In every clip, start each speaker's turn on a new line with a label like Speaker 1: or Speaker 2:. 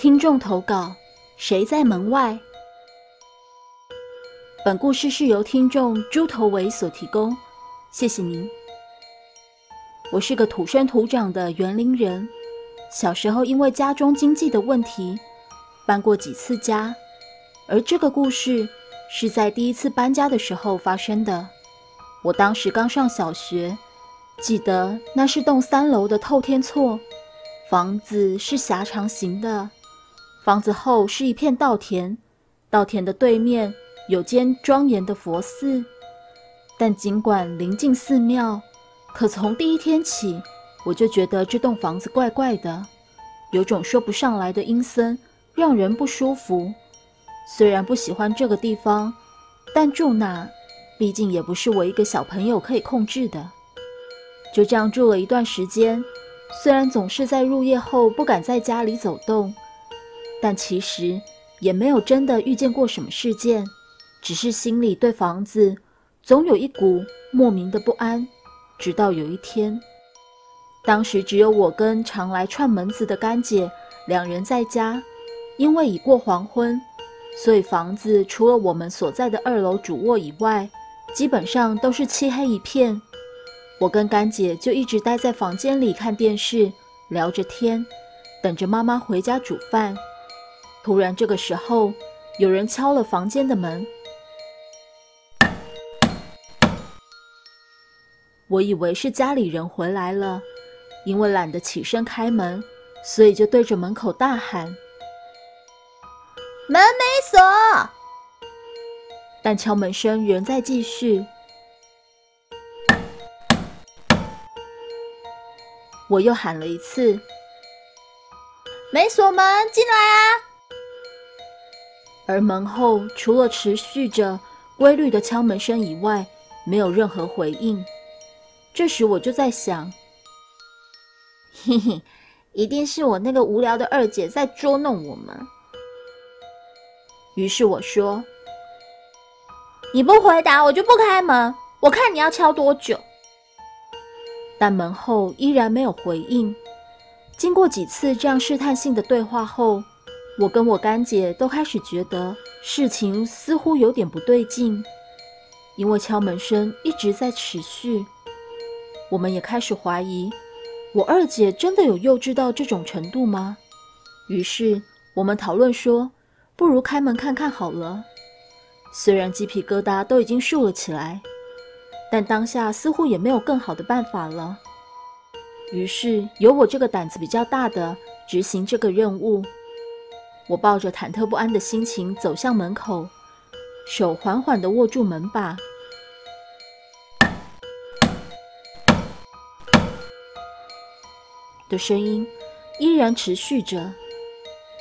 Speaker 1: 听众投稿：谁在门外？本故事是由听众猪头伟所提供，谢谢您。我是个土生土长的园林人，小时候因为家中经济的问题，搬过几次家，而这个故事是在第一次搬家的时候发生的。我当时刚上小学，记得那是栋三楼的透天厝，房子是狭长型的，房子后是一片稻田，稻田的对面。有间庄严的佛寺，但尽管临近寺庙，可从第一天起，我就觉得这栋房子怪怪的，有种说不上来的阴森，让人不舒服。虽然不喜欢这个地方，但住那，毕竟也不是我一个小朋友可以控制的。就这样住了一段时间，虽然总是在入夜后不敢在家里走动，但其实也没有真的遇见过什么事件。只是心里对房子总有一股莫名的不安，直到有一天，当时只有我跟常来串门子的干姐两人在家，因为已过黄昏，所以房子除了我们所在的二楼主卧以外，基本上都是漆黑一片。我跟干姐就一直待在房间里看电视，聊着天，等着妈妈回家煮饭。突然，这个时候有人敲了房间的门。我以为是家里人回来了，因为懒得起身开门，所以就对着门口大喊：“
Speaker 2: 门没锁。”
Speaker 1: 但敲门声仍在继续。我又喊了一次：“
Speaker 2: 没锁门，进来啊！”
Speaker 1: 而门后除了持续着规律的敲门声以外，没有任何回应。这时我就在想，嘿嘿，一定是我那个无聊的二姐在捉弄我们。于是我说：“
Speaker 2: 你不回答，我就不开门。我看你要敲多久。”
Speaker 1: 但门后依然没有回应。经过几次这样试探性的对话后，我跟我干姐都开始觉得事情似乎有点不对劲，因为敲门声一直在持续。我们也开始怀疑，我二姐真的有幼稚到这种程度吗？于是我们讨论说，不如开门看看好了。虽然鸡皮疙瘩都已经竖了起来，但当下似乎也没有更好的办法了。于是由我这个胆子比较大的执行这个任务。我抱着忐忑不安的心情走向门口，手缓缓地握住门把。的声音依然持续着。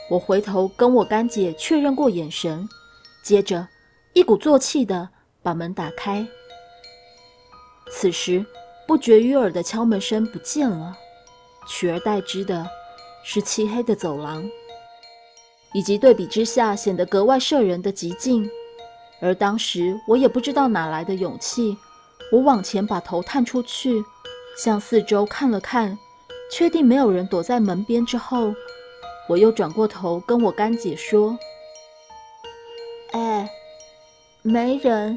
Speaker 1: 我回头跟我干姐确认过眼神，接着一鼓作气的把门打开。此时不绝于耳的敲门声不见了，取而代之的是漆黑的走廊，以及对比之下显得格外摄人的寂静。而当时我也不知道哪来的勇气，我往前把头探出去，向四周看了看。确定没有人躲在门边之后，我又转过头跟我干姐说：“
Speaker 2: 哎，没人。”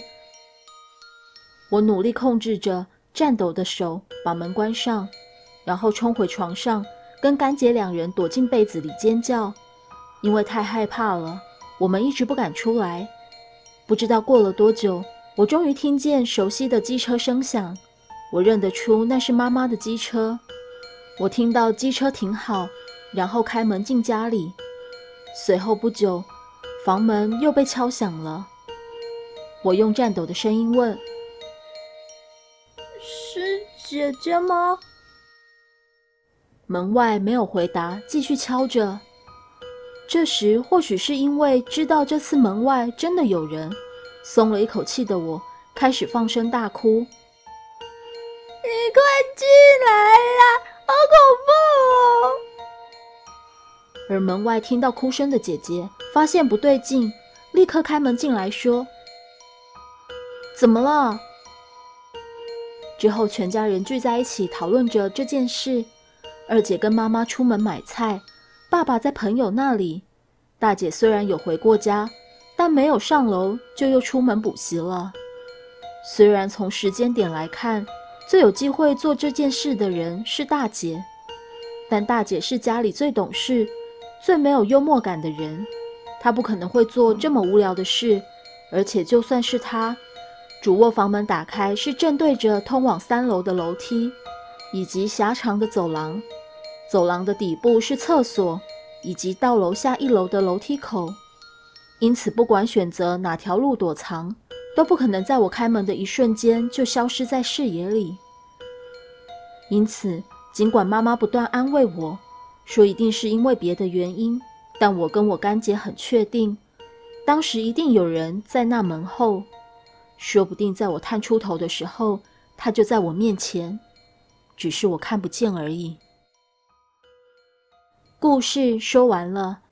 Speaker 1: 我努力控制着颤抖的手把门关上，然后冲回床上，跟干姐两人躲进被子里尖叫，因为太害怕了，我们一直不敢出来。不知道过了多久，我终于听见熟悉的机车声响，我认得出那是妈妈的机车。我听到机车停好，然后开门进家里。随后不久，房门又被敲响了。我用颤抖的声音问：“
Speaker 2: 是姐姐吗？”
Speaker 1: 门外没有回答，继续敲着。这时，或许是因为知道这次门外真的有人，松了一口气的我开始放声大哭：“你
Speaker 2: 快进来呀！”好恐怖！哦！
Speaker 1: 而门外听到哭声的姐姐发现不对劲，立刻开门进来，说：“怎么了？”之后全家人聚在一起讨论着这件事。二姐跟妈妈出门买菜，爸爸在朋友那里，大姐虽然有回过家，但没有上楼就又出门补习了。虽然从时间点来看，最有机会做这件事的人是大姐，但大姐是家里最懂事、最没有幽默感的人，她不可能会做这么无聊的事。而且就算是她，主卧房门打开是正对着通往三楼的楼梯，以及狭长的走廊。走廊的底部是厕所，以及到楼下一楼的楼梯口。因此，不管选择哪条路躲藏，都不可能在我开门的一瞬间就消失在视野里。因此，尽管妈妈不断安慰我说一定是因为别的原因，但我跟我干姐很确定，当时一定有人在那门后。说不定在我探出头的时候，他就在我面前，只是我看不见而已。故事说完了。